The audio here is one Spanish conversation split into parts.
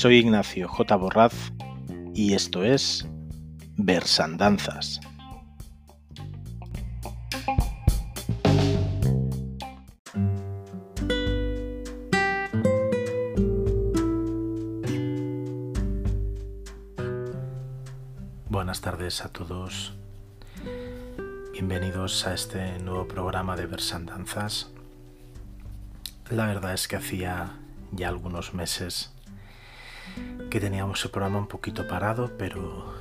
Soy Ignacio J. Borraz y esto es Versandanzas. Buenas tardes a todos. Bienvenidos a este nuevo programa de Versandanzas. La verdad es que hacía ya algunos meses que teníamos el programa un poquito parado, pero,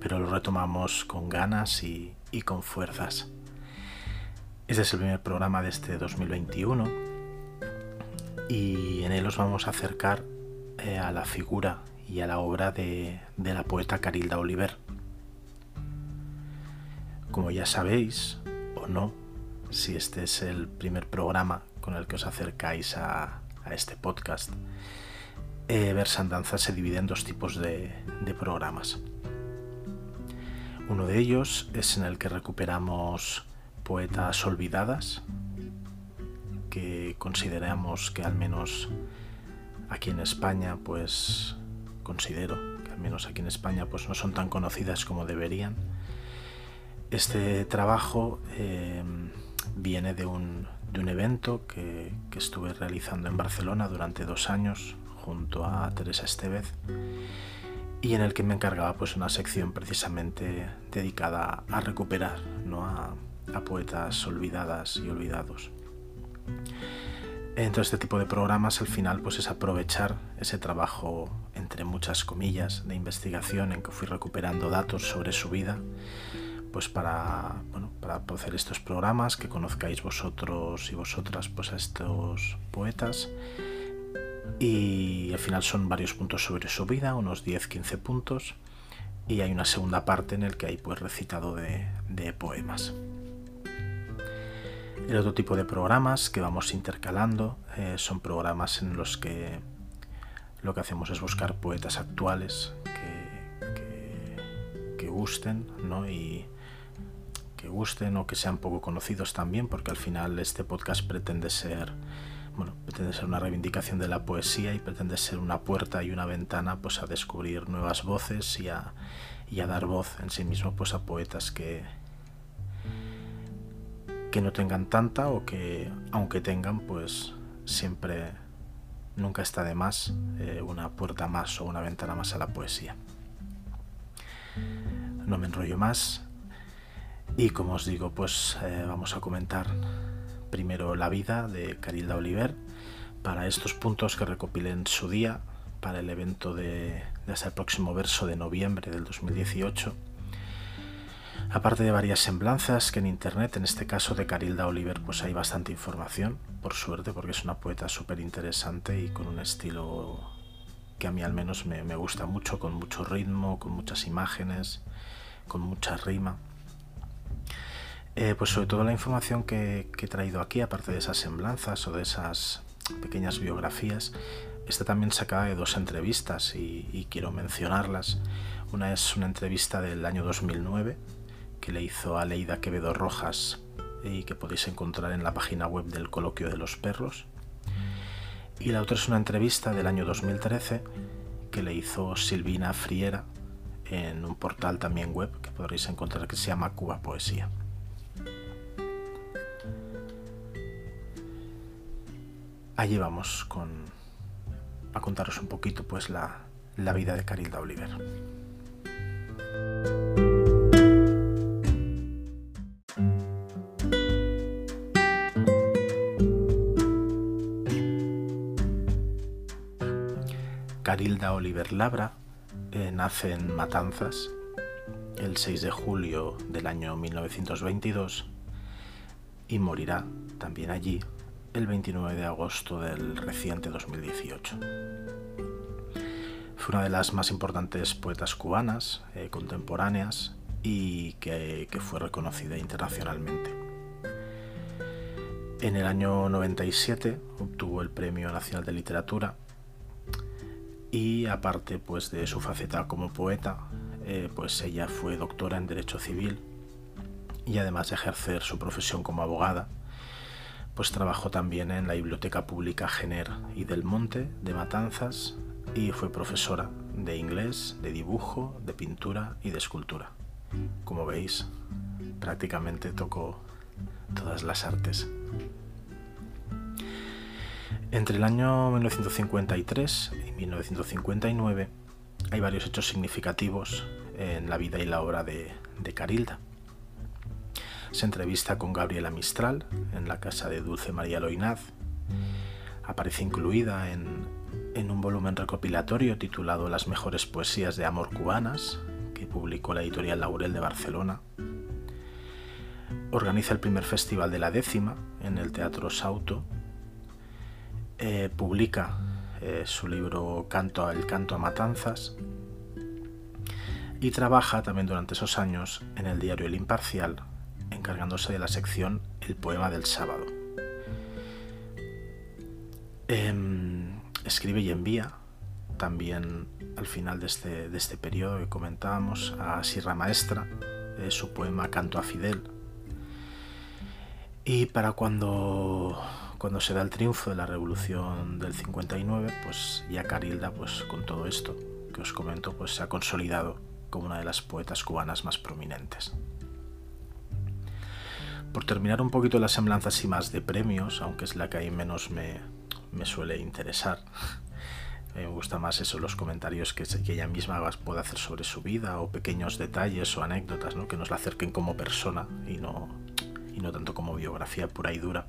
pero lo retomamos con ganas y, con fuerzas. Este es el primer programa de este 2021 y en él os vamos a acercar eh, a la figura y a la obra de, de la poeta Carilda Oliver. Como ya sabéis, o no, si este es el primer programa con el que os acercáis a, este podcast, eh, Versandanza se divide en dos tipos de, programas. Uno de ellos es en el que recuperamos poetas olvidadas, que consideramos que al menos aquí en España, pues considero que al menos aquí en España, pues no son tan conocidas como deberían. Este trabajo eh, viene de un, evento que, estuve realizando en Barcelona durante dos años junto a Teresa Estevez y en el que me encargaba pues una sección precisamente dedicada a recuperar ¿no? a, poetas olvidadas y olvidados. Entonces este tipo de programas al final pues es aprovechar ese trabajo entre muchas comillas de investigación en que fui recuperando datos sobre su vida pues para bueno, para hacer estos programas que conozcáis vosotros y vosotras pues a estos poetas y al final son varios puntos sobre su vida, unos 10-15 puntos, y hay una segunda parte en el que hay pues recitado de, poemas. El otro tipo de programas que vamos intercalando eh, son programas en los que lo que hacemos es buscar poetas actuales que, que, gusten, ¿no? Y que gusten o que sean poco conocidos también, porque al final este podcast pretende ser bueno, pretende ser una reivindicación de la poesía y pretende ser una puerta y una ventana pues, a descubrir nuevas voces y a, dar voz en sí mismo pues, a poetas que, que no tengan tanta o que, aunque tengan, pues siempre, nunca está de más eh, una puerta más o una ventana más a la poesía. No me enrollo más y como os digo, pues eh, vamos a comentar primero la vida de Carilda Oliver para estos puntos que recopilen su día para el evento de, hasta el próximo verso de noviembre del 2018. Aparte de varias semblanzas que en internet, en este caso de Carilda Oliver, pues hay bastante información, por suerte, porque es una poeta súper interesante y con un estilo que a mí al menos me, me gusta mucho, con mucho ritmo, con muchas imágenes, con mucha rima. Eh, pues sobre todo la información que, he traído aquí, aparte de esas semblanzas o de esas pequeñas biografías, está también sacada de dos entrevistas y, quiero mencionarlas. Una es una entrevista del año 2009 que le hizo a Leida Quevedo Rojas y que podéis encontrar en la página web del Coloquio de los Perros. Y la otra es una entrevista del año 2013 que le hizo Silvina Friera en un portal también web que podréis encontrar que se llama Cuba Poesía. Allí vamos con, a contaros un poquito pues la, la vida de Carilda Oliver. Carilda Oliver Labra eh, nace en Matanzas el 6 de julio del año 1922 y morirá también allí el 29 de agosto del reciente 2018. Fue una de las más importantes poetas cubanas eh, contemporáneas y que, fue reconocida internacionalmente. En el año 97 obtuvo el Premio Nacional de Literatura y aparte pues, de su faceta como poeta, eh, pues ella fue doctora en Derecho Civil y además de ejercer su profesión como abogada, pues trabajó también en la Biblioteca Pública Gener y del Monte de Matanzas y fue profesora de inglés, de dibujo, de pintura y de escultura. Como veis, prácticamente tocó todas las artes. Entre el año 1953 y 1959 hay varios hechos significativos en la vida y la obra de, Carilda. Se entrevista con Gabriela Mistral en la casa de Dulce María Loinaz. Aparece incluida en, un volumen recopilatorio titulado Las mejores poesías de amor cubanas, que publicó la editorial Laurel de Barcelona. Organiza el primer festival de la décima en el Teatro Sauto. Eh, publica eh, su libro Canto El canto a matanzas y trabaja también durante esos años en el diario El Imparcial, encargándose de la sección El poema del sábado. Em, escribe y envía también al final de este, de este periodo que comentábamos a Sierra Maestra eh, su poema Canto a Fidel. Y para cuando, cuando se da el triunfo de la revolución del 59, pues ya Carilda, pues con todo esto que os comento, pues se ha consolidado como una de las poetas cubanas más prominentes. Por terminar un poquito las semblanzas y más de premios, aunque es la que ahí menos me, suele interesar, me gusta más eso, los comentarios que, ella misma puede hacer sobre su vida o pequeños detalles o anécdotas ¿no? que nos la acerquen como persona y no, y no tanto como biografía pura y dura.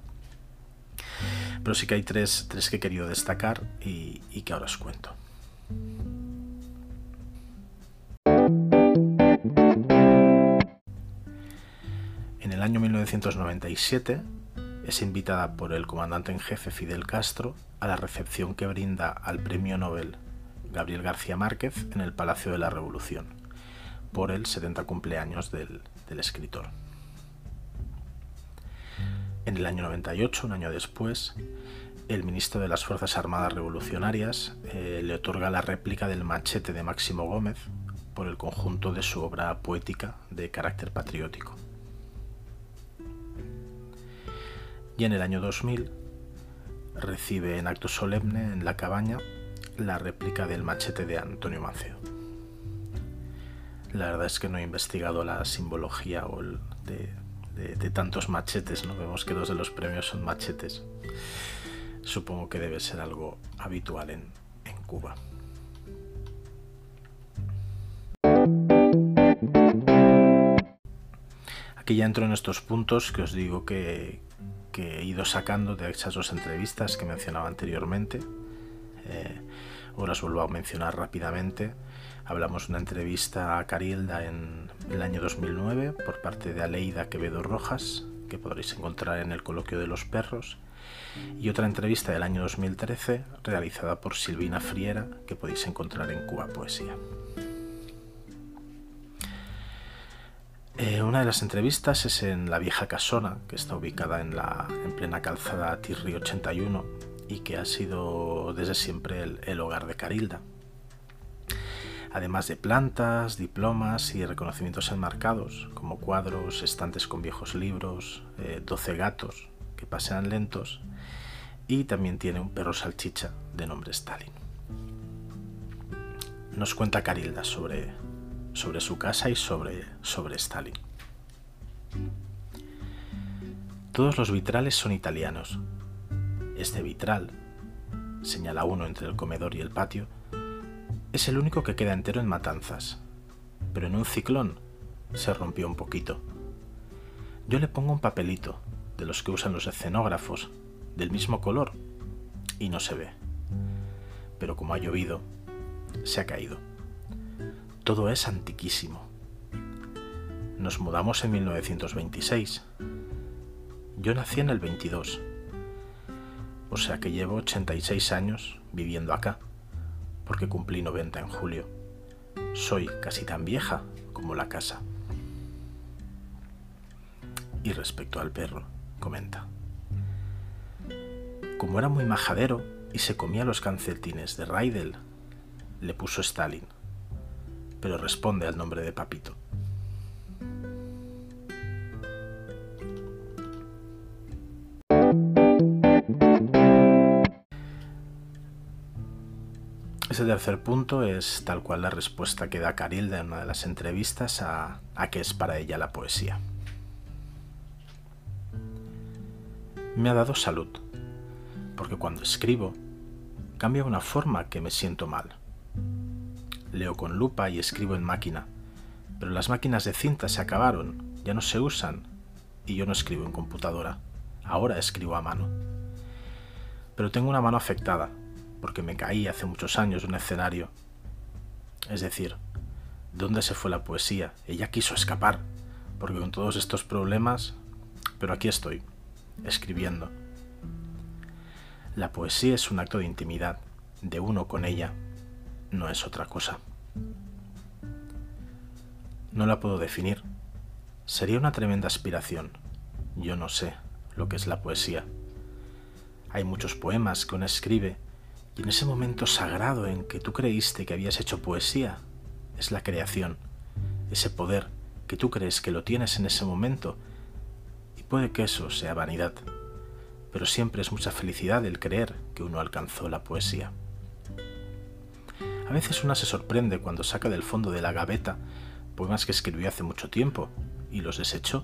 Pero sí que hay tres, tres que he querido destacar y que ahora os cuento. El año 1997 es invitada por el comandante en jefe Fidel Castro a la recepción que brinda al premio Nobel Gabriel García Márquez en el Palacio de la Revolución por el 70 cumpleaños del, escritor. En el año 98, un año después, el ministro de las Fuerzas Armadas Revolucionarias eh, le otorga la réplica del machete de Máximo Gómez por el conjunto de su obra poética de carácter patriótico. Y en el año 2000 recibe en acto solemne en la cabaña la réplica del machete de Antonio Manceo. La verdad es que no he investigado la simbología o de, tantos machetes, ¿no? Vemos que dos de los premios son machetes. Supongo que debe ser algo habitual en Cuba. Aquí ya entro en estos puntos que os digo que, que he ido sacando de esas dos entrevistas que mencionaba anteriormente. Eh, ahora os vuelvo a mencionar rápidamente. Hablamos de una entrevista a Carilda en el año 2009 por parte de Aleida Quevedo Rojas, que podréis encontrar en el Coloquio de los Perros, y otra entrevista del año 2013 realizada por Silvina Friera, que podéis encontrar en Cuba Poesía. Eh, una de las entrevistas es en la vieja casona, que está ubicada en, la, en plena calzada Tirri 81 y que ha sido desde siempre el, hogar de Carilda. Además de plantas, diplomas y reconocimientos enmarcados, como cuadros, estantes con viejos libros, 12 eh, gatos que pasean lentos, y también tiene un perro salchicha de nombre Stalin. Nos cuenta Carilda sobre, sobre su casa y sobre, sobre Stalin. Todos los vitrales son italianos. Este vitral, señala uno entre el comedor y el patio, es el único que queda entero en Matanzas, pero en un ciclón se rompió un poquito. Yo le pongo un papelito, de los que usan los escenógrafos, del mismo color, y no se ve. Pero como ha llovido, se ha caído. Todo es antiquísimo. Nos mudamos en 1926. Yo nací en el 22. O sea que llevo 86 años viviendo acá, porque cumplí 90 en julio. Soy casi tan vieja como la casa. Y respecto al perro, comenta. Como era muy majadero y se comía los canceltines de Raidel, le puso Stalin pero responde al nombre de Papito. Ese tercer punto es tal cual la respuesta que da Carilda en una de las entrevistas a, qué es para ella la poesía. Me ha dado salud, porque cuando escribo, cambia una forma que me siento mal. Leo con lupa y escribo en máquina, pero las máquinas de cinta se acabaron, ya no se usan, y yo no escribo en computadora, ahora escribo a mano. Pero tengo una mano afectada, porque me caí hace muchos años de un escenario. Es decir, ¿dónde se fue la poesía? Ella quiso escapar, porque con todos estos problemas... Pero aquí estoy, escribiendo. La poesía es un acto de intimidad, de uno con ella, no es otra cosa. No la puedo definir. Sería una tremenda aspiración. Yo no sé lo que es la poesía. Hay muchos poemas que uno escribe y en ese momento sagrado en que tú creíste que habías hecho poesía, es la creación, ese poder que tú crees que lo tienes en ese momento. Y puede que eso sea vanidad, pero siempre es mucha felicidad el creer que uno alcanzó la poesía. A veces una se sorprende cuando saca del fondo de la gaveta poemas que escribió hace mucho tiempo y los desechó.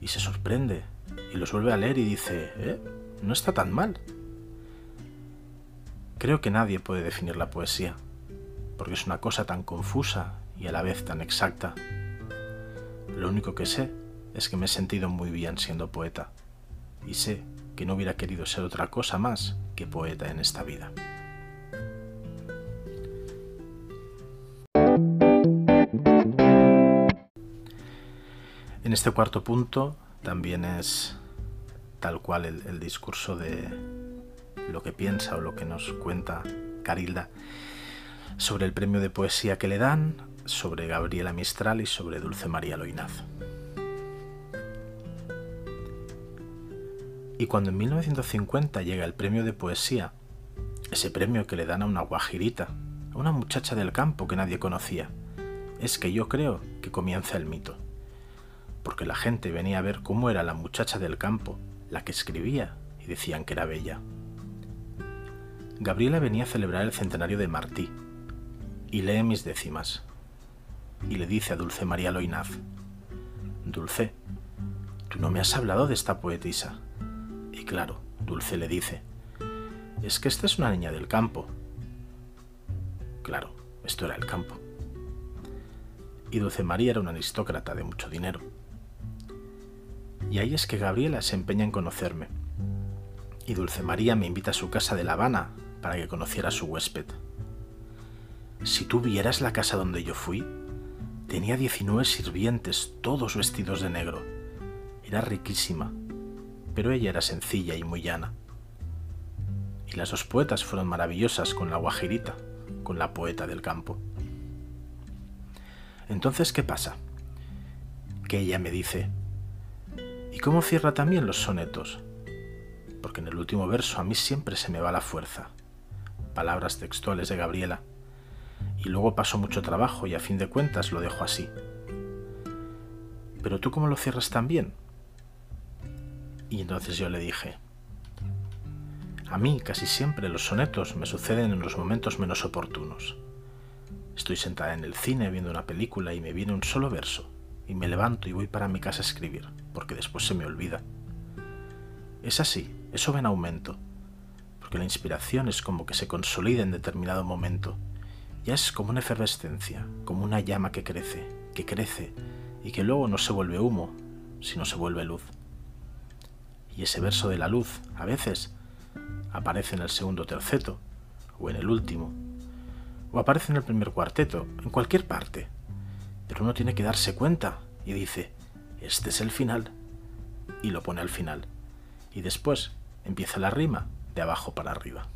Y se sorprende y los vuelve a leer y dice, ¿eh? No está tan mal. Creo que nadie puede definir la poesía, porque es una cosa tan confusa y a la vez tan exacta. Lo único que sé es que me he sentido muy bien siendo poeta, y sé que no hubiera querido ser otra cosa más que poeta en esta vida. Este cuarto punto también es tal cual el, el discurso de, lo que piensa o lo que nos cuenta Carilda sobre el premio de poesía que le dan, sobre Gabriela Mistral y sobre Dulce María Loinaz. Y cuando en 1950 llega el premio de poesía, ese premio que le dan a una guajirita, a una muchacha del campo que nadie conocía, es que yo creo que comienza el mito. Porque la gente venía a ver cómo era la muchacha del campo, la que escribía, y decían que era bella. Gabriela venía a celebrar el centenario de Martí y lee mis décimas. Y le dice a Dulce María Loinaz, Dulce, tú no me has hablado de esta poetisa. Y claro, Dulce le dice, es que esta es una niña del campo. Claro, esto era el campo. Y Dulce María era una aristócrata de mucho dinero. Y ahí es que Gabriela se empeña en conocerme. Y Dulce María me invita a su casa de La Habana para que conociera a su huésped. Si tú vieras la casa donde yo fui, tenía 19 sirvientes, todos vestidos de negro. Era riquísima, pero ella era sencilla y muy llana. Y las dos poetas fueron maravillosas con la guajirita, con la poeta del campo. Entonces, ¿qué pasa? Que ella me dice, ¿y cómo cierra también los sonetos? Porque en el último verso a mí siempre se me va la fuerza palabras textuales de Gabriela, y luego pasó mucho trabajo y a fin de cuentas lo dejo así. Pero tú cómo lo cierras tan bien? Y entonces yo le dije, a mí casi siempre los sonetos me suceden en los momentos menos oportunos. Estoy sentada en el cine viendo una película y me viene un solo verso, y me levanto y voy para mi casa a escribir, porque después se me olvida. Es así, eso va en aumento, porque la inspiración es como que se consolida en determinado momento. Ya es como una efervescencia, como una llama que crece, que crece y que luego no se vuelve humo, sino se vuelve luz. Y ese verso de la luz, a veces, aparece en el segundo terceto, o en el último, o aparece en el primer cuarteto, en cualquier parte. Pero uno tiene que darse cuenta y dice, este es el final, y lo pone al final. Y después empieza la rima de abajo para arriba.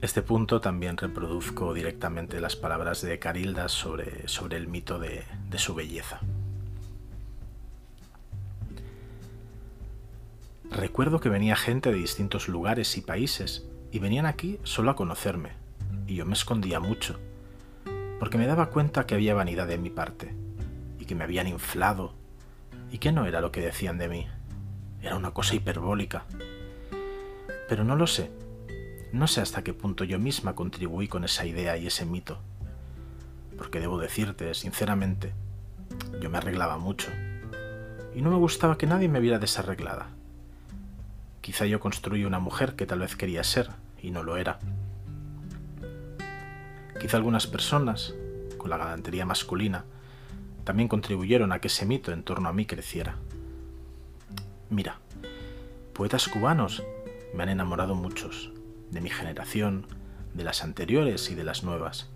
Este punto también reproduzco directamente las palabras de Carilda sobre, sobre el mito de, de su belleza. Recuerdo que venía gente de distintos lugares y países y venían aquí solo a conocerme, y yo me escondía mucho porque me daba cuenta que había vanidad de mi parte y que me habían inflado ¿Y qué no era lo que decían de mí? Era una cosa hiperbólica. Pero no lo sé. No sé hasta qué punto yo misma contribuí con esa idea y ese mito. Porque debo decirte, sinceramente, yo me arreglaba mucho. Y no me gustaba que nadie me viera desarreglada. Quizá yo construí una mujer que tal vez quería ser y no lo era. Quizá algunas personas, con la galantería masculina, también contribuyeron a que ese mito en torno a mí creciera. Mira, poetas cubanos me han enamorado muchos, de mi generación, de las anteriores y de las nuevas.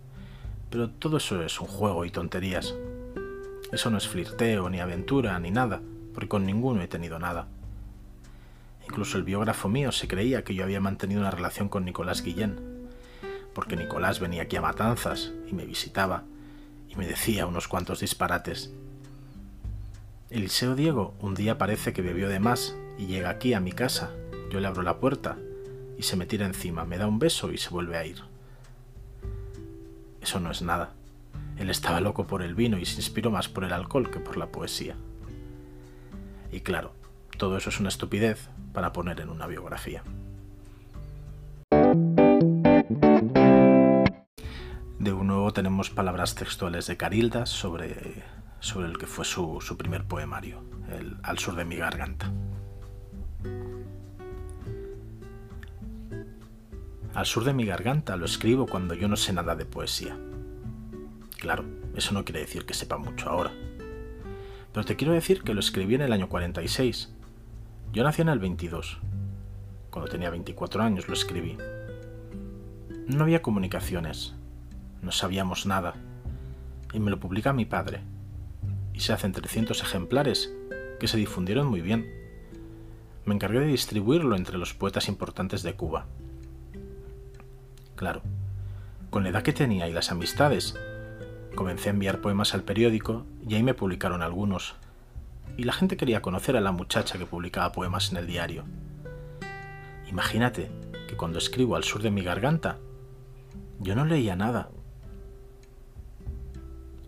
Pero todo eso es un juego y tonterías. Eso no es flirteo, ni aventura, ni nada, porque con ninguno he tenido nada. Incluso el biógrafo mío se creía que yo había mantenido una relación con Nicolás Guillén, porque Nicolás venía aquí a Matanzas y me visitaba y me decía unos cuantos disparates. Eliseo Diego un día parece que bebió de más y llega aquí a mi casa. Yo le abro la puerta y se me tira encima, me da un beso y se vuelve a ir. Eso no es nada. Él estaba loco por el vino y se inspiró más por el alcohol que por la poesía. Y claro, todo eso es una estupidez para poner en una biografía. De nuevo tenemos palabras textuales de Carildas sobre, sobre el que fue su, su primer poemario, el Al sur de mi garganta. Al sur de mi garganta lo escribo cuando yo no sé nada de poesía. Claro, eso no quiere decir que sepa mucho ahora. Pero te quiero decir que lo escribí en el año 46. Yo nací en el 22. Cuando tenía 24 años lo escribí. No había comunicaciones. No sabíamos nada. Y me lo publica mi padre. Y se hacen 300 ejemplares que se difundieron muy bien. Me encargué de distribuirlo entre los poetas importantes de Cuba. Claro, con la edad que tenía y las amistades, comencé a enviar poemas al periódico y ahí me publicaron algunos. Y la gente quería conocer a la muchacha que publicaba poemas en el diario. Imagínate que cuando escribo al sur de mi garganta, yo no leía nada.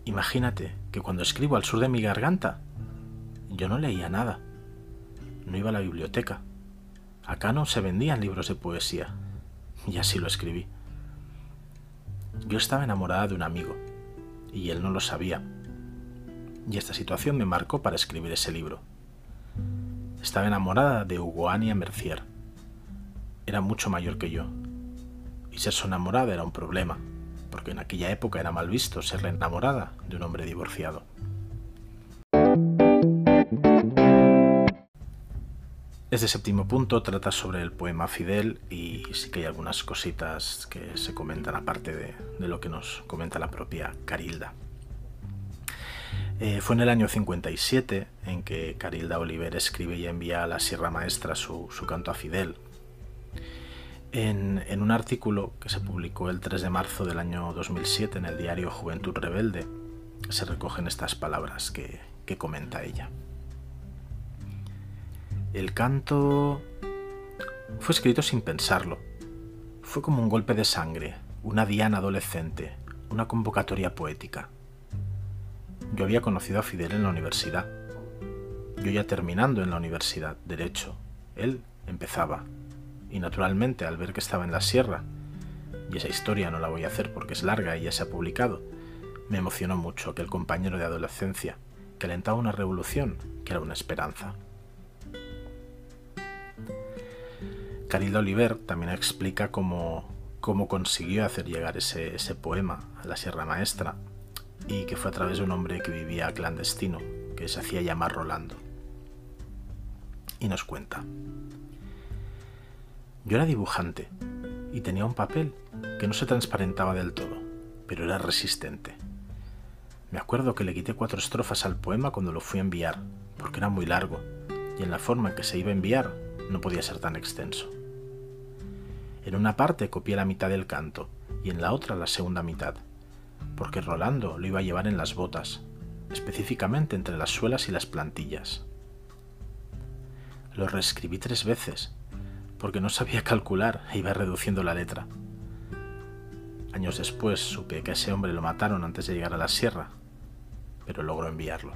Imagínate que cuando escribo al sur de mi garganta, yo no leía nada. No iba a la biblioteca. Acá no se vendían libros de poesía. Y así lo escribí. Yo estaba enamorada de un amigo, y él no lo sabía. Y esta situación me marcó para escribir ese libro. Estaba enamorada de Hugoania Mercier. Era mucho mayor que yo. Y ser su enamorada era un problema, porque en aquella época era mal visto ser la enamorada de un hombre divorciado. Este séptimo punto trata sobre el poema Fidel y sí que hay algunas cositas que se comentan aparte de, lo que nos comenta la propia Carilda. Eh, fue en el año 57 en que Carilda Oliver escribe y envía a la Sierra Maestra su, canto a Fidel. En, un artículo que se publicó el 3 de marzo del año 2007 en el diario Juventud Rebelde, se recogen estas palabras que comenta ella. El canto fue escrito sin pensarlo. Fue como un golpe de sangre, una diana adolescente, una convocatoria poética. Yo había conocido a Fidel en la universidad. Yo ya terminando en la universidad, derecho. Él empezaba. Y naturalmente, al ver que estaba en la sierra, y esa historia no la voy a hacer porque es larga y ya se ha publicado, me emocionó mucho aquel compañero de adolescencia que alentaba una revolución que era una esperanza. Carilda Oliver también explica cómo, cómo consiguió hacer llegar ese, ese poema a la Sierra Maestra y que fue a través de un hombre que vivía clandestino, que se hacía llamar Rolando. Y nos cuenta. Yo era dibujante y tenía un papel que no se transparentaba del todo, pero era resistente. Me acuerdo que le quité cuatro estrofas al poema cuando lo fui a enviar, porque era muy largo, y en la forma en que se iba a enviar no podía ser tan extenso. En una parte copié la mitad del canto y en la otra la segunda mitad, porque Rolando lo iba a llevar en las botas, específicamente entre las suelas y las plantillas. Lo reescribí tres veces, porque no sabía calcular e iba reduciendo la letra. Años después supe que a ese hombre lo mataron antes de llegar a la sierra, pero logró enviarlo.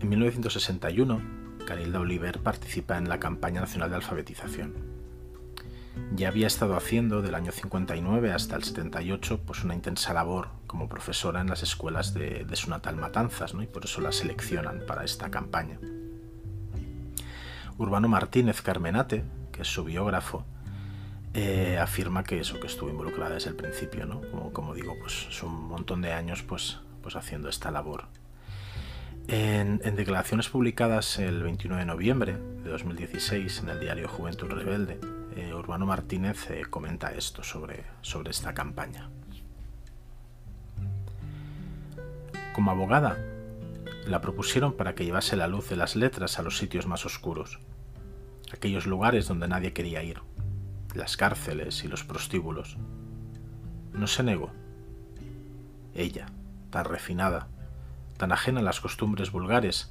En 1961, Carilda Oliver participa en la campaña nacional de alfabetización. Ya había estado haciendo del año 59 hasta el 78 pues una intensa labor como profesora en las escuelas de, su natal Matanzas, y por eso la seleccionan para esta campaña. Urbano Martínez Carmenate, que es su biógrafo, eh, afirma que eso, que estuvo involucrada desde el principio, ¿no? Como, digo, pues es un montón de años pues, pues haciendo esta labor. En, declaraciones publicadas el 29 de noviembre de 2016 en el diario Juventud Rebelde, eh, Urbano Martínez eh, comenta esto sobre, sobre esta campaña. Como abogada, la propusieron para que llevase la luz de las letras a los sitios más oscuros, aquellos lugares donde nadie quería ir las cárceles y los prostíbulos. No se negó. Ella, tan refinada, tan ajena a las costumbres vulgares,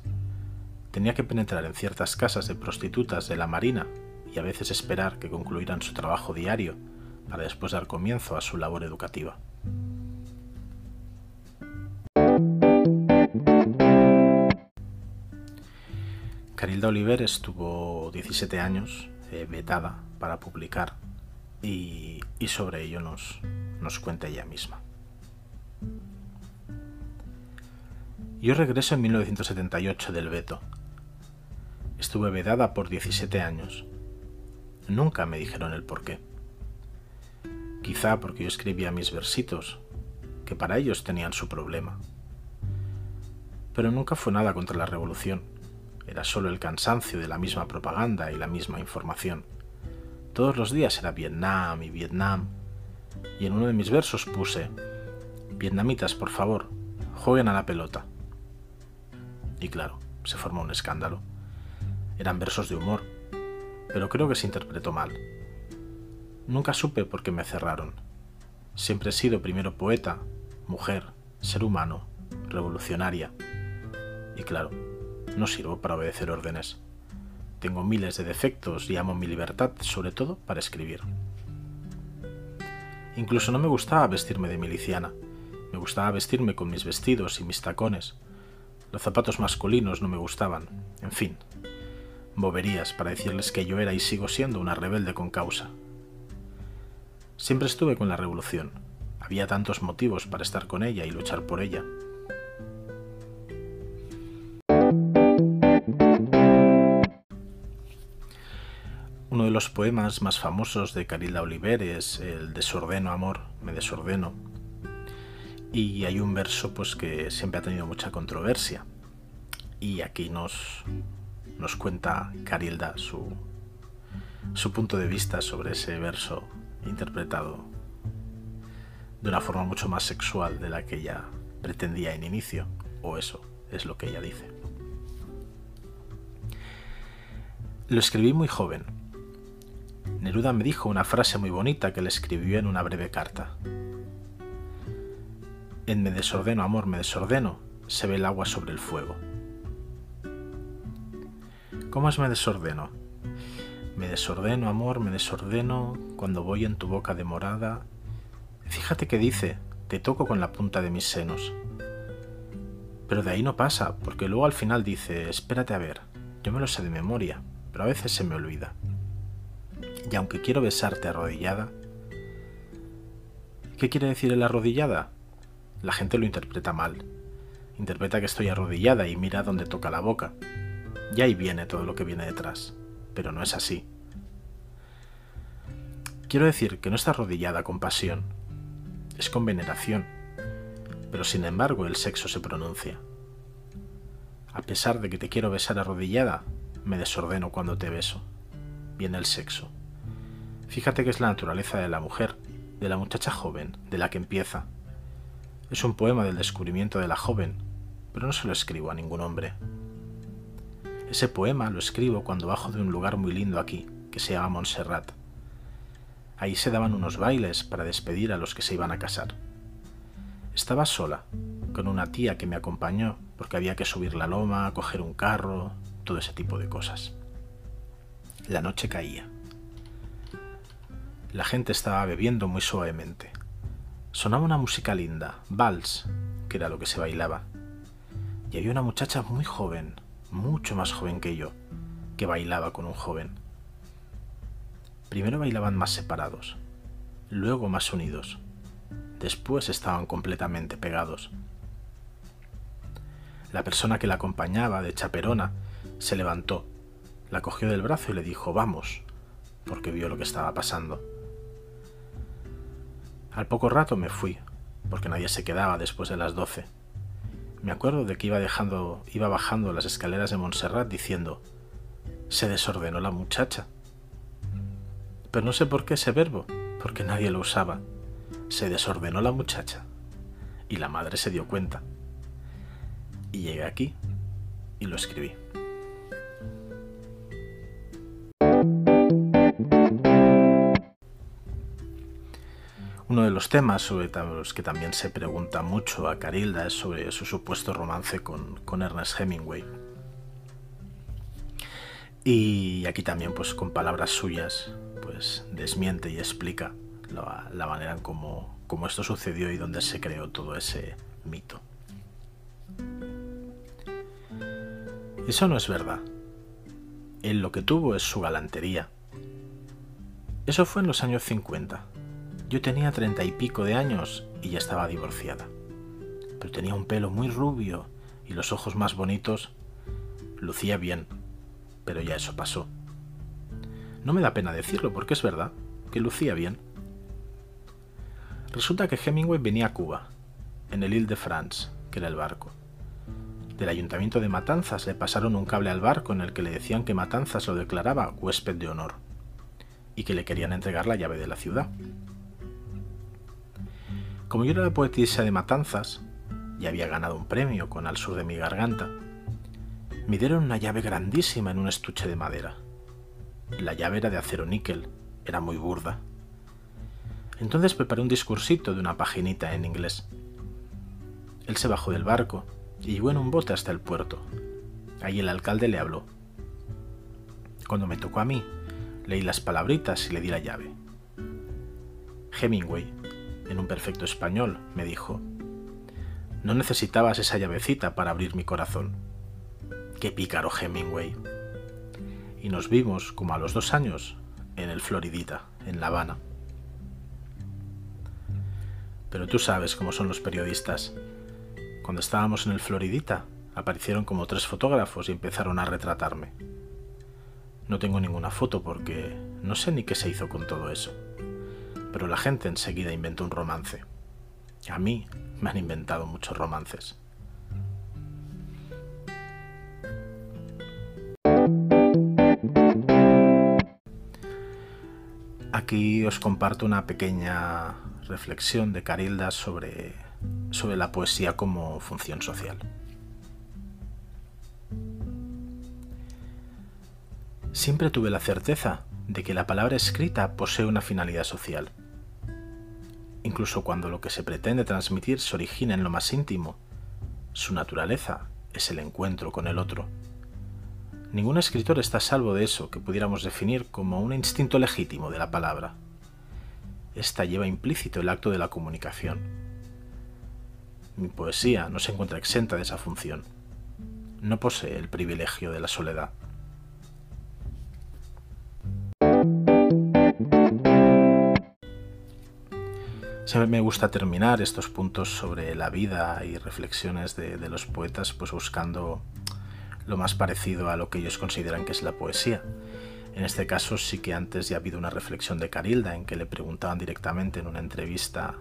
tenía que penetrar en ciertas casas de prostitutas de la Marina y a veces esperar que concluyeran su trabajo diario para después dar comienzo a su labor educativa. Carilda Oliver estuvo 17 años eh, vetada para publicar y, sobre ello nos, nos cuenta ella misma. Yo regreso en 1978 del veto. Estuve vedada por 17 años. Nunca me dijeron el por qué. Quizá porque yo escribía mis versitos, que para ellos tenían su problema. Pero nunca fue nada contra la revolución. Era solo el cansancio de la misma propaganda y la misma información. Todos los días era Vietnam y Vietnam. Y en uno de mis versos puse, Vietnamitas, por favor, jueguen a la pelota. Y claro, se formó un escándalo. Eran versos de humor, pero creo que se interpretó mal. Nunca supe por qué me cerraron. Siempre he sido primero poeta, mujer, ser humano, revolucionaria. Y claro, no sirvo para obedecer órdenes. Tengo miles de defectos y amo mi libertad, sobre todo para escribir. Incluso no me gustaba vestirme de miliciana. Me gustaba vestirme con mis vestidos y mis tacones. Los zapatos masculinos no me gustaban. En fin, boberías para decirles que yo era y sigo siendo una rebelde con causa. Siempre estuve con la revolución. Había tantos motivos para estar con ella y luchar por ella. Uno de los poemas más famosos de Carilda Oliver es el Desordeno Amor, me desordeno. Y hay un verso pues que siempre ha tenido mucha controversia. Y aquí nos, nos cuenta Carilda su, su punto de vista sobre ese verso interpretado de una forma mucho más sexual de la que ella pretendía en inicio, o eso es lo que ella dice. Lo escribí muy joven, Neruda me dijo una frase muy bonita que le escribió en una breve carta. En me desordeno, amor, me desordeno, se ve el agua sobre el fuego. ¿Cómo es me desordeno? Me desordeno, amor, me desordeno cuando voy en tu boca de morada. Fíjate que dice, te toco con la punta de mis senos. Pero de ahí no pasa, porque luego al final dice, espérate a ver, yo me lo sé de memoria, pero a veces se me olvida y aunque quiero besarte arrodillada, ¿qué quiere decir el arrodillada? La gente lo interpreta mal. Interpreta que estoy arrodillada y mira dónde toca la boca. Y ahí viene todo lo que viene detrás. Pero no es así. Quiero decir que no está arrodillada con pasión, es con veneración, pero sin embargo el sexo se pronuncia. A pesar de que te quiero besar arrodillada, me desordeno cuando te beso. Viene el sexo. Fíjate que es la naturaleza de la mujer, de la muchacha joven, de la que empieza. Es un poema del descubrimiento de la joven, pero no se lo escribo a ningún hombre. Ese poema lo escribo cuando bajo de un lugar muy lindo aquí, que se llama Montserrat. Ahí se daban unos bailes para despedir a los que se iban a casar. Estaba sola, con una tía que me acompañó porque había que subir la loma, coger un carro, todo ese tipo de cosas. La noche caía. La gente estaba bebiendo muy suavemente. Sonaba una música linda, vals, que era lo que se bailaba. Y había una muchacha muy joven, mucho más joven que yo, que bailaba con un joven. Primero bailaban más separados, luego más unidos, después estaban completamente pegados. La persona que la acompañaba, de chaperona, se levantó, la cogió del brazo y le dijo, vamos, porque vio lo que estaba pasando. Al poco rato me fui, porque nadie se quedaba después de las doce. Me acuerdo de que iba dejando, iba bajando las escaleras de Montserrat diciendo, se desordenó la muchacha. Pero no sé por qué ese verbo, porque nadie lo usaba. Se desordenó la muchacha. Y la madre se dio cuenta. Y llegué aquí y lo escribí. Uno de los temas sobre los que también se pregunta mucho a Carilda es sobre su supuesto romance con, Ernest Hemingway. Y aquí también, pues con palabras suyas, pues desmiente y explica la, manera en cómo, cómo esto sucedió y dónde se creó todo ese mito. Eso no es verdad. Él lo que tuvo es su galantería. Eso fue en los años 50 yo tenía treinta y pico de años y ya estaba divorciada. Pero tenía un pelo muy rubio y los ojos más bonitos. Lucía bien, pero ya eso pasó. No me da pena decirlo porque es verdad, que lucía bien. Resulta que Hemingway venía a Cuba, en el Ile de France, que era el barco. Del ayuntamiento de Matanzas le pasaron un cable al barco en el que le decían que Matanzas lo declaraba huésped de honor y que le querían entregar la llave de la ciudad. Como yo era la poetisa de Matanzas y había ganado un premio con Al sur de mi garganta, me dieron una llave grandísima en un estuche de madera. La llave era de acero níquel, era muy burda. Entonces preparé un discursito de una paginita en inglés. Él se bajó del barco y llegó en un bote hasta el puerto. Allí el alcalde le habló. Cuando me tocó a mí, leí las palabritas y le di la llave. Hemingway en un perfecto español, me dijo, no necesitabas esa llavecita para abrir mi corazón. Qué pícaro Hemingway. Y nos vimos, como a los dos años, en el Floridita, en La Habana. Pero tú sabes cómo son los periodistas. Cuando estábamos en el Floridita, aparecieron como tres fotógrafos y empezaron a retratarme. No tengo ninguna foto porque no sé ni qué se hizo con todo eso pero la gente enseguida inventó un romance. A mí me han inventado muchos romances. Aquí os comparto una pequeña reflexión de Carilda sobre, sobre la poesía como función social. Siempre tuve la certeza de que la palabra escrita posee una finalidad social incluso cuando lo que se pretende transmitir se origina en lo más íntimo. Su naturaleza es el encuentro con el otro. Ningún escritor está salvo de eso que pudiéramos definir como un instinto legítimo de la palabra. Esta lleva implícito el acto de la comunicación. Mi poesía no se encuentra exenta de esa función. No posee el privilegio de la soledad. Me gusta terminar estos puntos sobre la vida y reflexiones de, los poetas pues buscando lo más parecido a lo que ellos consideran que es la poesía. En este caso sí que antes ya ha habido una reflexión de Carilda en que le preguntaban directamente en una entrevista,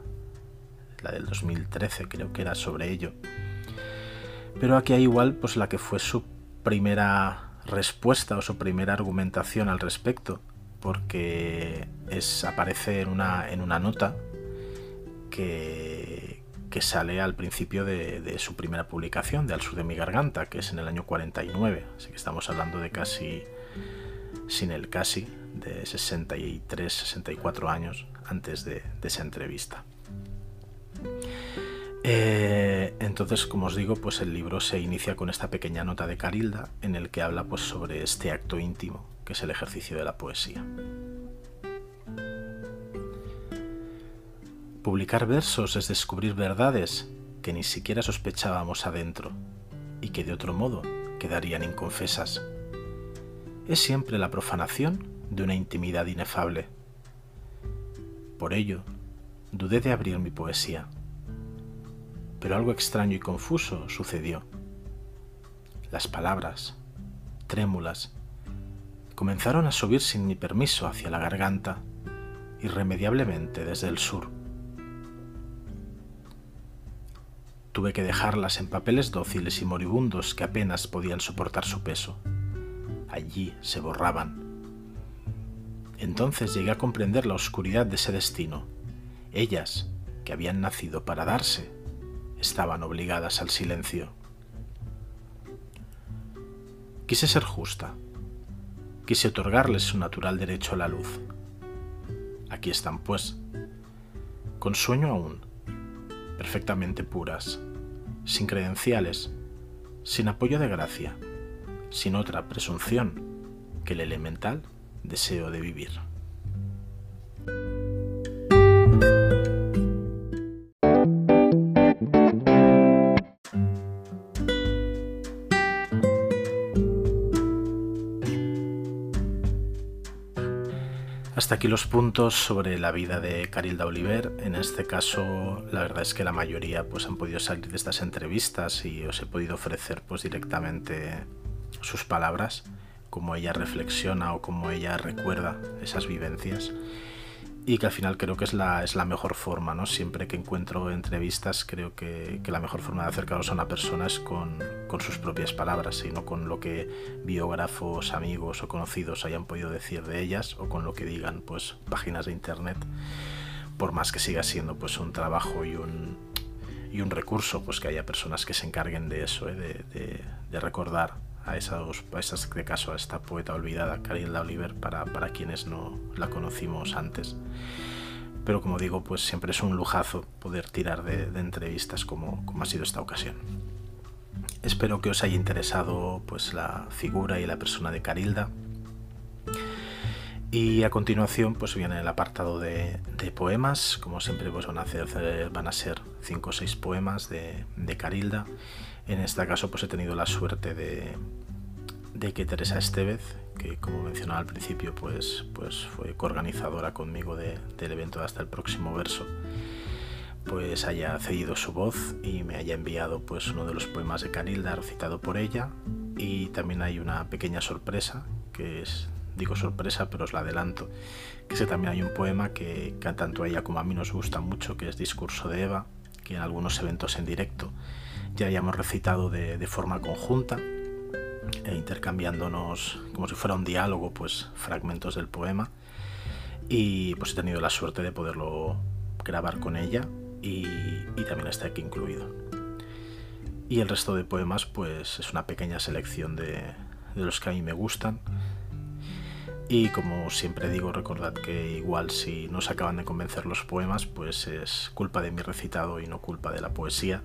la del 2013 creo que era sobre ello. Pero aquí hay igual pues la que fue su primera respuesta o su primera argumentación al respecto, porque es, aparece en una, en una nota que, sale al principio de, su primera publicación, de Al sur de mi garganta, que es en el año 49. Así que estamos hablando de casi, sin el casi, de 63, 64 años antes de, esa entrevista. Eh, entonces, como os digo, pues el libro se inicia con esta pequeña nota de Carilda en el que habla pues, sobre este acto íntimo, que es el ejercicio de la poesía. Publicar versos es descubrir verdades que ni siquiera sospechábamos adentro y que de otro modo quedarían inconfesas. Es siempre la profanación de una intimidad inefable. Por ello, dudé de abrir mi poesía. Pero algo extraño y confuso sucedió. Las palabras, trémulas, comenzaron a subir sin mi permiso hacia la garganta, irremediablemente desde el sur. Tuve que dejarlas en papeles dóciles y moribundos que apenas podían soportar su peso. Allí se borraban. Entonces llegué a comprender la oscuridad de ese destino. Ellas, que habían nacido para darse, estaban obligadas al silencio. Quise ser justa. Quise otorgarles su natural derecho a la luz. Aquí están, pues, con sueño aún, perfectamente puras, sin credenciales, sin apoyo de gracia, sin otra presunción que el elemental deseo de vivir. Hasta aquí los puntos sobre la vida de Carilda Oliver. En este caso, la verdad es que la mayoría pues, han podido salir de estas entrevistas y os he podido ofrecer pues, directamente sus palabras, cómo ella reflexiona o cómo ella recuerda esas vivencias y que al final creo que es la, es la mejor forma, ¿no? Siempre que encuentro entrevistas creo que, que la mejor forma de acercaros a una persona es con, con, sus propias palabras y no con lo que biógrafos, amigos o conocidos hayan podido decir de ellas o con lo que digan pues páginas de internet, por más que siga siendo pues un trabajo y un, y un recurso pues que haya personas que se encarguen de eso, ¿eh? de, de recordar a esas, de caso a esta poeta olvidada, Carilda Oliver, para, para quienes no la conocimos antes. Pero como digo, pues siempre es un lujazo poder tirar de, entrevistas como, como ha sido esta ocasión. Espero que os haya interesado pues la figura y la persona de Carilda. Y a continuación pues viene el apartado de, de poemas, como siempre pues van a, hacer, van a ser 5 o 6 poemas de, de Carilda en este caso pues he tenido la suerte de, de que Teresa Estevez, que como mencionaba al principio pues, pues fue coorganizadora conmigo de, del evento hasta el próximo verso, pues haya cedido su voz y me haya enviado pues uno de los poemas de Carilda recitado por ella. Y también hay una pequeña sorpresa que es digo sorpresa pero os la adelanto que es que también hay un poema que, que tanto a ella como a mí nos gusta mucho que es Discurso de Eva que en algunos eventos en directo ya hayamos recitado de, de forma conjunta e intercambiándonos como si fuera un diálogo pues fragmentos del poema. Y pues he tenido la suerte de poderlo grabar con ella y, y también está aquí incluido. Y el resto de poemas pues es una pequeña selección de, de los que a mí me gustan. Y como siempre digo, recordad que igual si no se acaban de convencer los poemas, pues es culpa de mi recitado y no culpa de la poesía.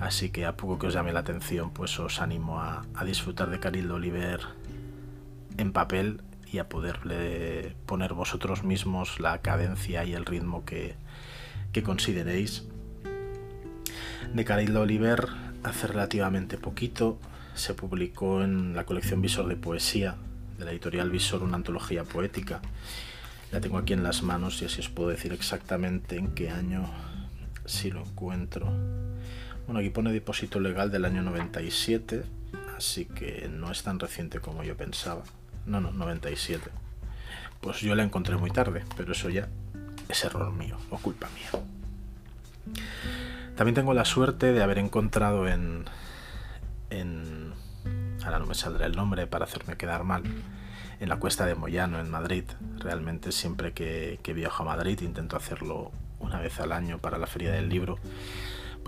Así que a poco que os llame la atención, pues os animo a, disfrutar de Carildo Oliver en papel y a poderle poner vosotros mismos la cadencia y el ritmo que, que consideréis. De Carildo Oliver hace relativamente poquito se publicó en la colección Visor de Poesía de la editorial Visor una antología poética. La tengo aquí en las manos y así os puedo decir exactamente en qué año si lo encuentro. Bueno, aquí pone depósito legal del año 97, así que no es tan reciente como yo pensaba. No, no, 97. Pues yo la encontré muy tarde, pero eso ya es error mío o culpa mía. También tengo la suerte de haber encontrado en, en ahora no me saldrá el nombre para hacerme quedar mal, en la cuesta de Moyano, en Madrid. Realmente siempre que, que viajo a Madrid intento hacerlo una vez al año para la feria del libro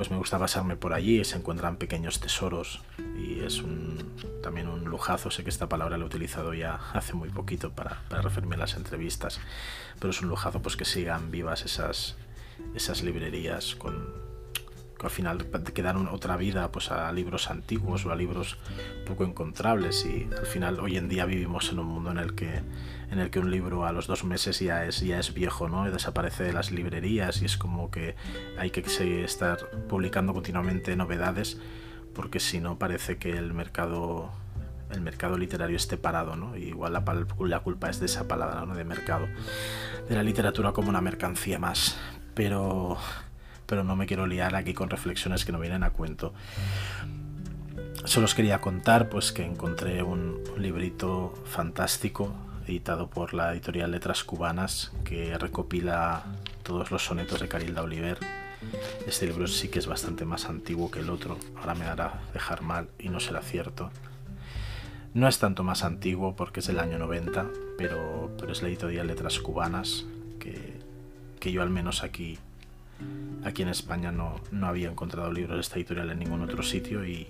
pues me gusta pasarme por allí, se encuentran pequeños tesoros y es también un lujazo, sé que esta palabra la he utilizado ya hace muy poquito para, para referirme a las entrevistas, pero es un lujazo pues que sigan vivas esas, esas librerías con, que al final que dan otra vida pues a libros antiguos o a libros poco encontrables. Y al final hoy en día vivimos en un mundo en el que en el que un libro a los dos meses ya es ya es viejo no desaparece de las librerías y es como que hay que estar publicando continuamente novedades porque si no parece que el mercado el mercado literario esté parado, ¿no? igual la, la, culpa es de esa palabra, ¿no? De mercado, de la literatura como una mercancía más. Pero, pero no me quiero liar aquí con reflexiones que no vienen a cuento. Solo os quería contar, pues, que encontré un librito fantástico editado por la editorial Letras Cubanas que recopila todos los sonetos de Carilda Oliver este libro sí que es bastante más antiguo que el otro, ahora me hará dejar mal y no será cierto. No es tanto más antiguo porque es del año 90, pero, pero es la editorial Letras Cubanas, que, que yo al menos aquí, aquí en España no, no, había encontrado libros de esta editorial en ningún otro sitio y,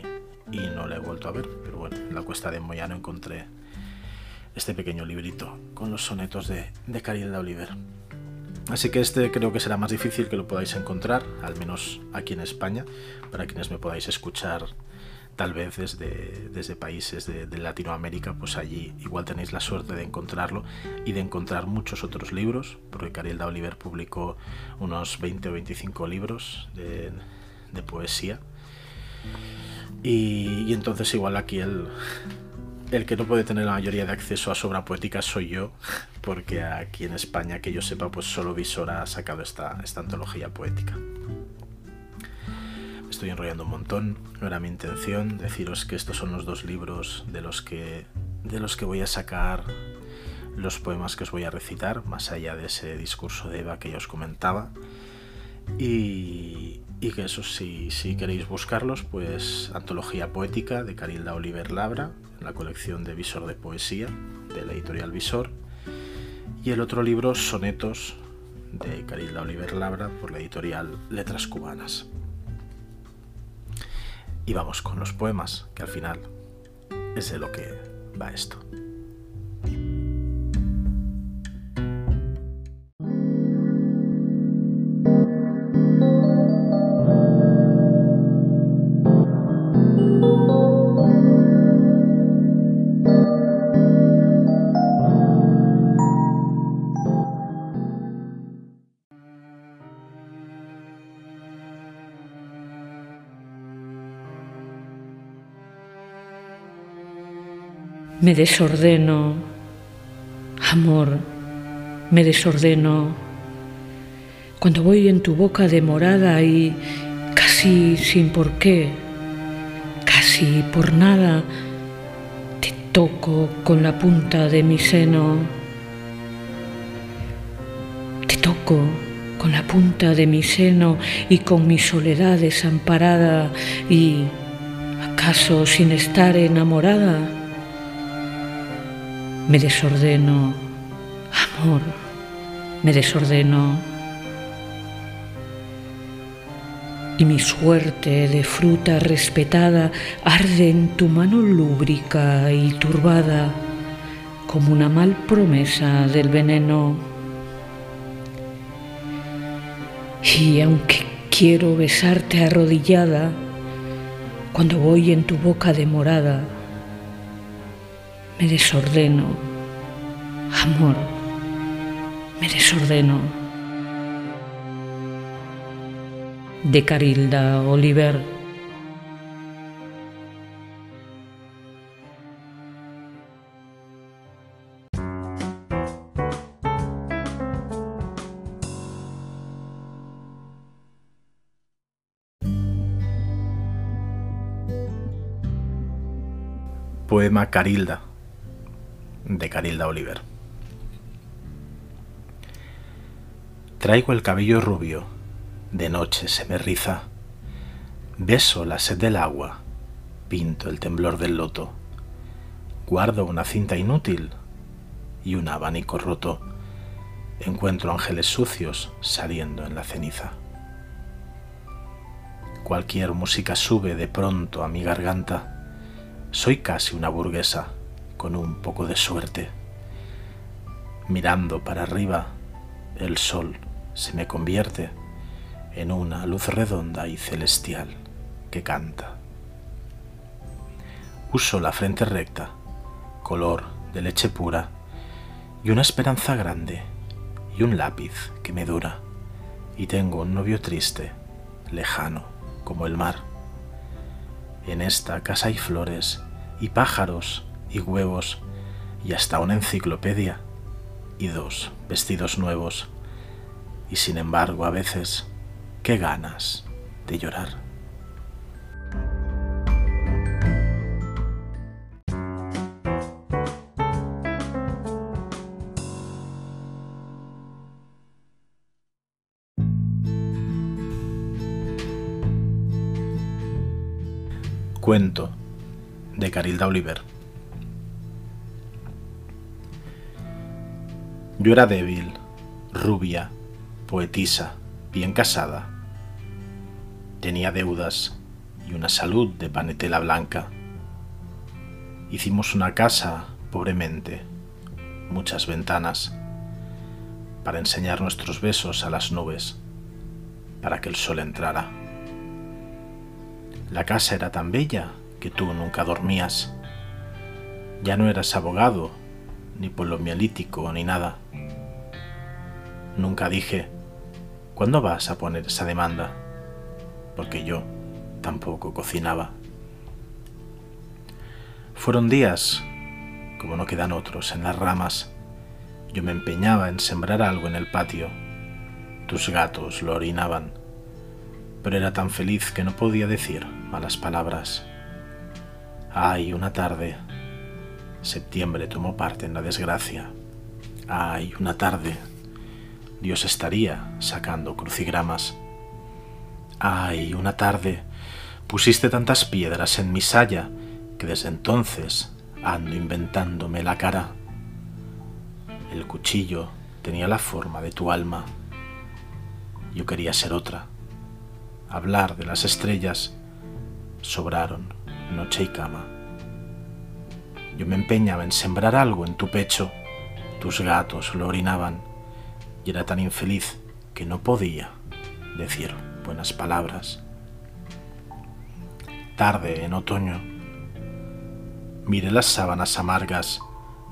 y no la he vuelto a ver. Pero bueno, en la cuesta de Moyano encontré este pequeño librito con los sonetos de, de Carilda Oliver. Así que este creo que será más difícil que lo podáis encontrar, al menos aquí en España, para quienes me podáis escuchar tal vez desde, países de, Latinoamérica, pues allí igual tenéis la suerte de encontrarlo y de encontrar muchos otros libros, porque Carielda Oliver publicó unos 20 o 25 libros de, poesía. Y, y, entonces igual aquí el, el que no puede tener la mayoría de acceso a su obra poética soy yo, porque aquí en España, que yo sepa, pues solo Visor ha sacado esta, esta antología poética. Me estoy enrollando un montón, no era mi intención deciros que estos son los dos libros de los que, de los que voy a sacar los poemas que os voy a recitar, más allá de ese discurso de Eva que ya os comentaba. Y, y que eso, si, si queréis buscarlos, pues Antología Poética de Carilda Oliver Labra, la colección de Visor de Poesía de la editorial Visor, y el otro libro Sonetos de Carilda Oliver Labra por la editorial Letras Cubanas. Y vamos con los poemas, que al final es de lo que va esto. Me desordeno, amor, me desordeno. Cuando voy en tu boca demorada y casi sin por qué, casi por nada, te toco con la punta de mi seno. Te toco con la punta de mi seno y con mi soledad desamparada y, ¿acaso sin estar enamorada? Me desordeno, amor, me desordeno. Y mi suerte de fruta respetada arde en tu mano lúbrica y turbada como una mal promesa del veneno. Y aunque quiero besarte arrodillada, cuando voy en tu boca demorada, me desordeno. Amor, me desordeno. De Carilda Oliver. Poema Carilda de Carilda Oliver. Traigo el cabello rubio, de noche se me riza, beso la sed del agua, pinto el temblor del loto, guardo una cinta inútil y un abanico roto, encuentro ángeles sucios saliendo en la ceniza. Cualquier música sube de pronto a mi garganta, soy casi una burguesa con un poco de suerte. Mirando para arriba, el sol se me convierte en una luz redonda y celestial que canta. Uso la frente recta, color de leche pura, y una esperanza grande, y un lápiz que me dura, y tengo un novio triste, lejano como el mar. En esta casa hay flores y pájaros y huevos y hasta una enciclopedia y dos vestidos nuevos. Y sin embargo, a veces, qué ganas de llorar. Cuento de Carilda Oliver. Yo era débil, rubia, poetisa, bien casada. Tenía deudas y una salud de panetela blanca. Hicimos una casa pobremente, muchas ventanas, para enseñar nuestros besos a las nubes, para que el sol entrara. La casa era tan bella que tú nunca dormías. Ya no eras abogado, ni polomialítico, ni nada. Nunca dije, ¿cuándo vas a poner esa demanda? Porque yo tampoco cocinaba. Fueron días, como no quedan otros, en las ramas. Yo me empeñaba en sembrar algo en el patio. Tus gatos lo orinaban pero era tan feliz que no podía decir malas palabras. Ay, una tarde. Septiembre tomó parte en la desgracia. Ay, una tarde. Dios estaría sacando crucigramas. Ay, una tarde. Pusiste tantas piedras en mi saya que desde entonces ando inventándome la cara. El cuchillo tenía la forma de tu alma. Yo quería ser otra hablar de las estrellas, sobraron noche y cama. Yo me empeñaba en sembrar algo en tu pecho, tus gatos lo orinaban, y era tan infeliz que no podía decir buenas palabras. Tarde en otoño, miré las sábanas amargas,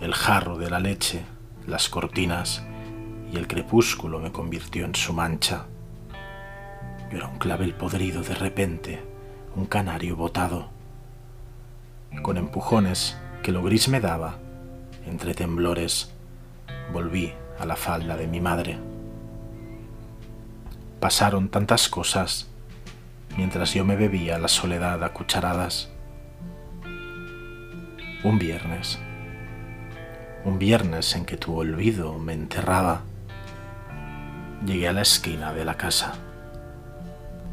el jarro de la leche, las cortinas, y el crepúsculo me convirtió en su mancha yo era un clavel podrido de repente, un canario botado. Con empujones que lo gris me daba, entre temblores, volví a la falda de mi madre. Pasaron tantas cosas mientras yo me bebía la soledad a cucharadas. Un viernes, un viernes en que tu olvido me enterraba, llegué a la esquina de la casa.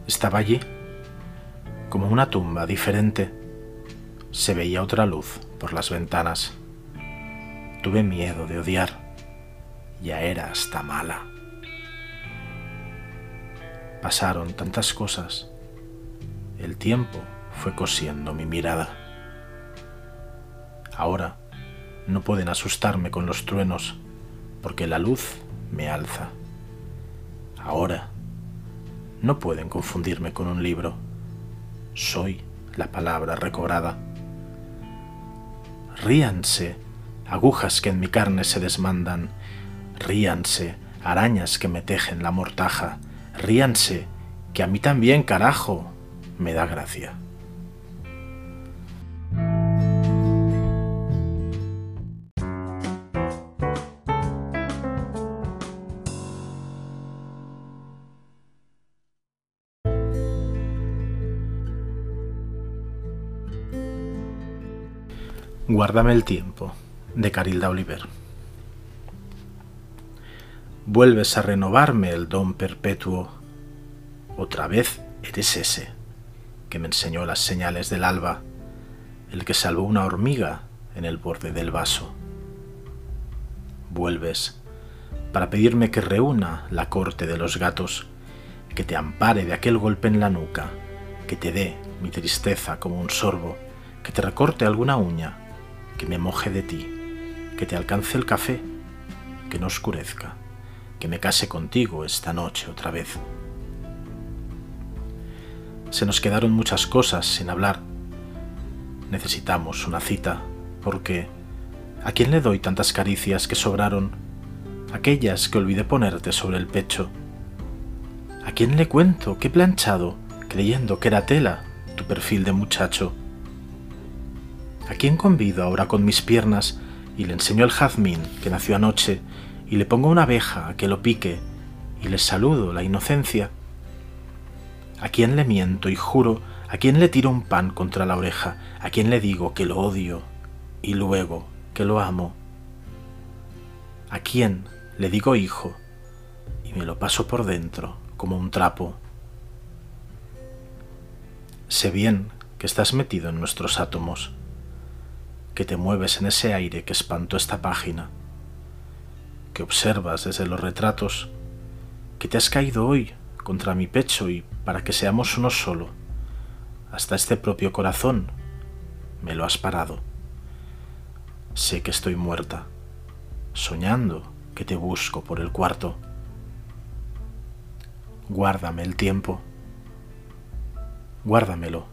Estaba allí, como una tumba diferente. Se veía otra luz por las ventanas. Tuve miedo de odiar. Ya era hasta mala. Pasaron tantas cosas. El tiempo fue cosiendo mi mirada. Ahora no pueden asustarme con los truenos, porque la luz me alza. Ahora no pueden confundirme con un libro. Soy la palabra recobrada. Ríanse, agujas que en mi carne se desmandan. Ríanse, arañas que me tejen la mortaja. Ríanse, que a mí también, carajo, me da gracia. Guárdame el tiempo, de Carilda Oliver. Vuelves a renovarme el don perpetuo. Otra vez eres ese, que me enseñó las señales del alba, el que salvó una hormiga en el borde del vaso. Vuelves para pedirme que reúna la corte de los gatos, que te ampare de aquel golpe en la nuca, que te dé mi tristeza como un sorbo, que te recorte alguna uña, que me moje de ti, que te alcance el café, que no oscurezca, que me case contigo esta noche otra vez. Se nos quedaron muchas cosas sin hablar. Necesitamos una cita, porque ¿a quién le doy tantas caricias que sobraron? Aquellas que olvidé ponerte sobre el pecho. ¿A quién le cuento que he planchado, creyendo que era tela, tu perfil de muchacho. ¿A quién convido ahora con mis piernas y le enseño el jazmín que nació anoche y le pongo una abeja a que lo pique y le saludo la inocencia? ¿A quién le miento y juro? ¿A quién le tiro un pan contra la oreja? ¿A quién le digo que lo odio y luego que lo amo? ¿A quién le digo hijo y me lo paso por dentro como un trapo? Sé bien que estás metido en nuestros átomos, que te mueves en ese aire que espantó esta página, que observas desde los retratos, que te has caído hoy contra mi pecho y para que seamos uno solo, hasta este propio corazón, me lo has parado. Sé que estoy muerta, soñando que te busco por el cuarto. Guárdame el tiempo guárdamelo.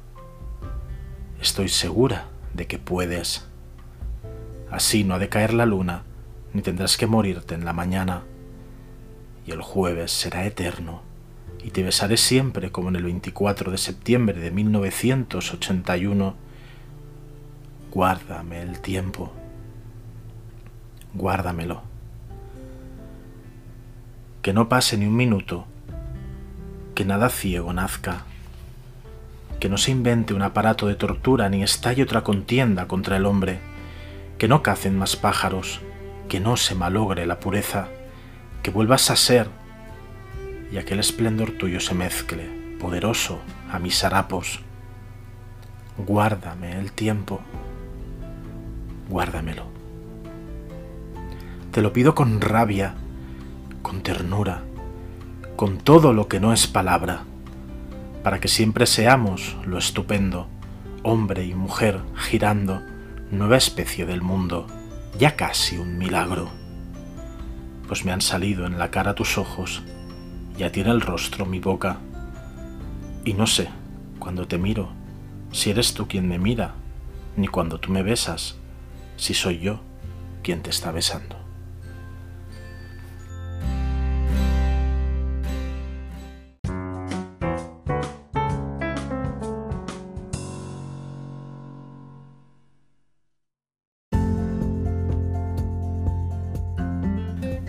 Estoy segura de que puedes. Así no ha de caer la luna, ni tendrás que morirte en la mañana. Y el jueves será eterno, y te besaré siempre como en el 24 de septiembre de 1981. Guárdame el tiempo. Guárdamelo. Que no pase ni un minuto, que nada ciego nazca que no se invente un aparato de tortura ni estalle otra contienda contra el hombre, que no cacen más pájaros, que no se malogre la pureza, que vuelvas a ser y aquel esplendor tuyo se mezcle, poderoso, a mis harapos. Guárdame el tiempo, guárdamelo. Te lo pido con rabia, con ternura, con todo lo que no es palabra para que siempre seamos lo estupendo, hombre y mujer girando, nueva especie del mundo, ya casi un milagro. Pues me han salido en la cara tus ojos, ya tiene el rostro mi boca, y no sé, cuando te miro, si eres tú quien me mira, ni cuando tú me besas, si soy yo quien te está besando.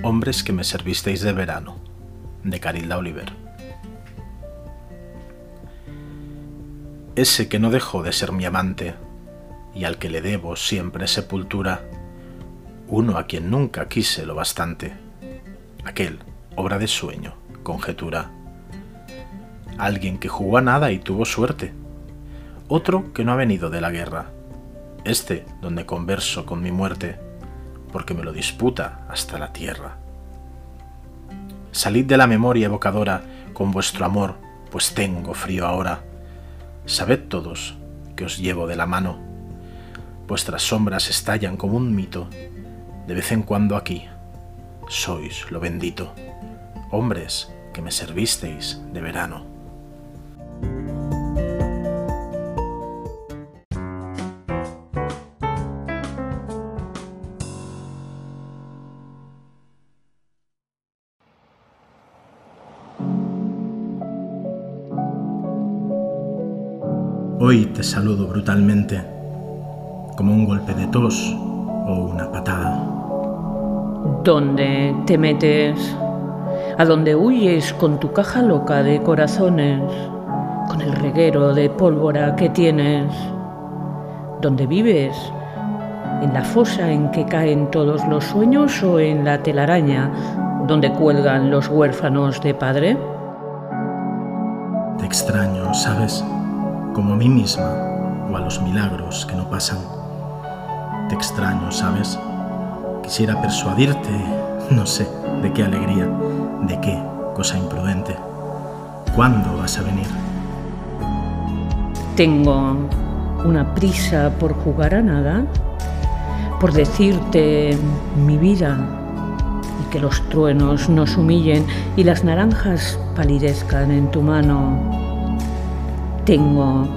Hombres que me servisteis de verano, de Carilda Oliver. Ese que no dejó de ser mi amante y al que le debo siempre sepultura, uno a quien nunca quise lo bastante, aquel, obra de sueño, conjetura. Alguien que jugó a nada y tuvo suerte, otro que no ha venido de la guerra, este donde converso con mi muerte, porque me lo disputa hasta la tierra. Salid de la memoria evocadora con vuestro amor, pues tengo frío ahora. Sabed todos que os llevo de la mano. Vuestras sombras estallan como un mito, de vez en cuando aquí. Sois lo bendito, hombres que me servisteis de verano. Te saludo brutalmente, como un golpe de tos o una patada. ¿Dónde te metes? ¿A dónde huyes con tu caja loca de corazones? Con el reguero de pólvora que tienes. ¿Dónde vives? ¿En la fosa en que caen todos los sueños o en la telaraña donde cuelgan los huérfanos de padre? Te extraño, ¿sabes? Como a mí misma o a los milagros que no pasan. Te extraño, ¿sabes? Quisiera persuadirte, no sé, de qué alegría, de qué cosa imprudente. ¿Cuándo vas a venir? Tengo una prisa por jugar a nada, por decirte mi vida y que los truenos nos humillen y las naranjas palidezcan en tu mano tengo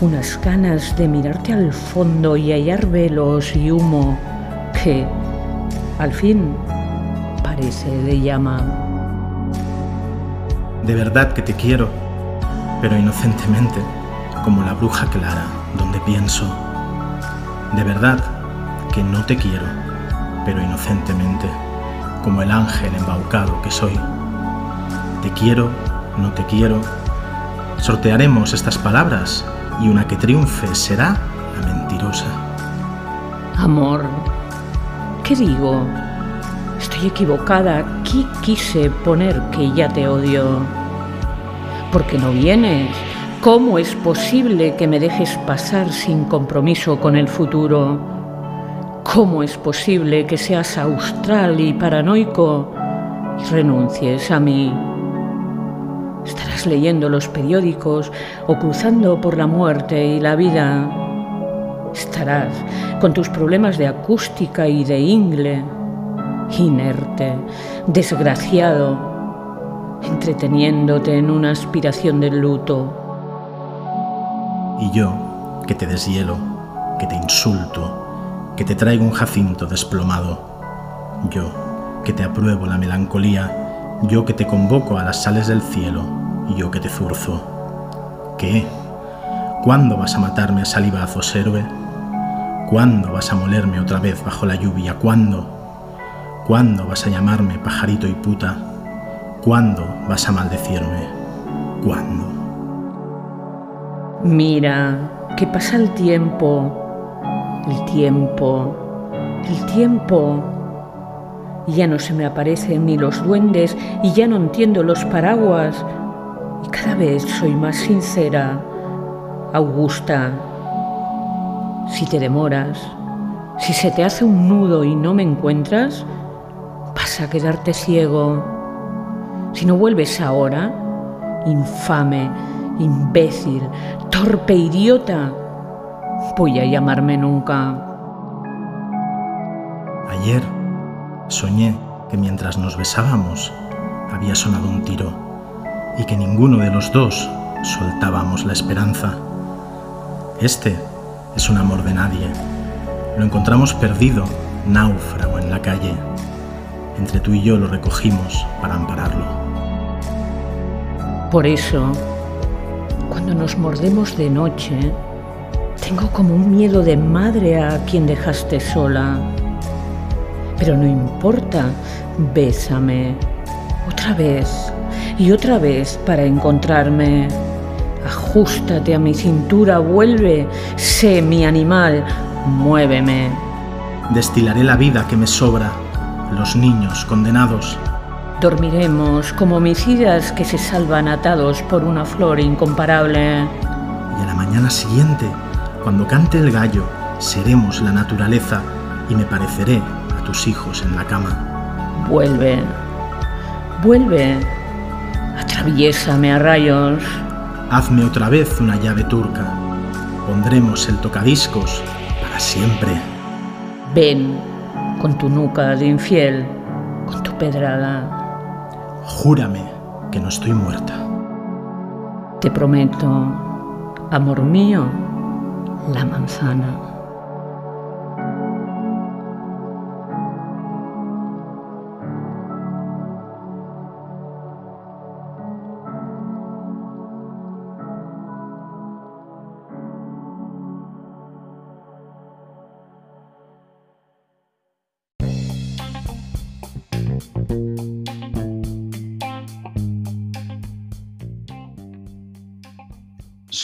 unas ganas de mirarte al fondo y hallar velos y humo que, al fin, parece de llama. De verdad que te quiero, pero inocentemente, como la bruja clara, donde pienso, de verdad que no te quiero, pero inocentemente, como el ángel embaucado que soy. Te quiero, no te quiero. Sortearemos estas palabras y una que triunfe será la mentirosa. Amor, ¿qué digo? Estoy equivocada. Aquí quise poner que ya te odio. ¿Por qué no vienes? ¿Cómo es posible que me dejes pasar sin compromiso con el futuro? ¿Cómo es posible que seas austral y paranoico y renuncies a mí? Leyendo los periódicos o cruzando por la muerte y la vida. Estarás con tus problemas de acústica y de ingle, inerte, desgraciado, entreteniéndote en una aspiración del luto. Y yo, que te deshielo, que te insulto, que te traigo un jacinto desplomado. Yo, que te apruebo la melancolía, yo que te convoco a las sales del cielo, y yo que te zurzo. ¿Qué? ¿Cuándo vas a matarme a salivazos, héroe? ¿Cuándo vas a molerme otra vez bajo la lluvia? ¿Cuándo? ¿Cuándo vas a llamarme pajarito y puta? ¿Cuándo vas a maldecirme? ¿Cuándo? Mira, que pasa el tiempo, el tiempo, el tiempo. Ya no se me aparecen ni los duendes y ya no entiendo los paraguas. Cada vez soy más sincera. Augusta, si te demoras, si se te hace un nudo y no me encuentras, vas a quedarte ciego. Si no vuelves ahora, infame, imbécil, torpe, idiota, voy a llamarme nunca. Ayer soñé que mientras nos besábamos había sonado un tiro y que ninguno de los dos soltábamos la esperanza. Este es un amor de nadie. Lo encontramos perdido, náufrago en la calle. Entre tú y yo lo recogimos para ampararlo. Por eso, cuando nos mordemos de noche, tengo como un miedo de madre a quien dejaste sola. Pero no importa, bésame otra vez y otra vez para encontrarme. Ajústate a mi cintura, vuelve, sé mi animal, muéveme. Destilaré la vida que me sobra, los niños condenados. Dormiremos como homicidas que se salvan atados por una flor incomparable. Y a la mañana siguiente, cuando cante el gallo, seremos la naturaleza y me pareceré a tus hijos en la cama. Vuelve, vuelve, atraviésame a rayos. Hazme otra vez una llave turca. Pondremos el tocadiscos para siempre. Ven con tu nuca de infiel, con tu pedrada. Júrame que no estoy muerta. Te prometo, amor mío, la manzana.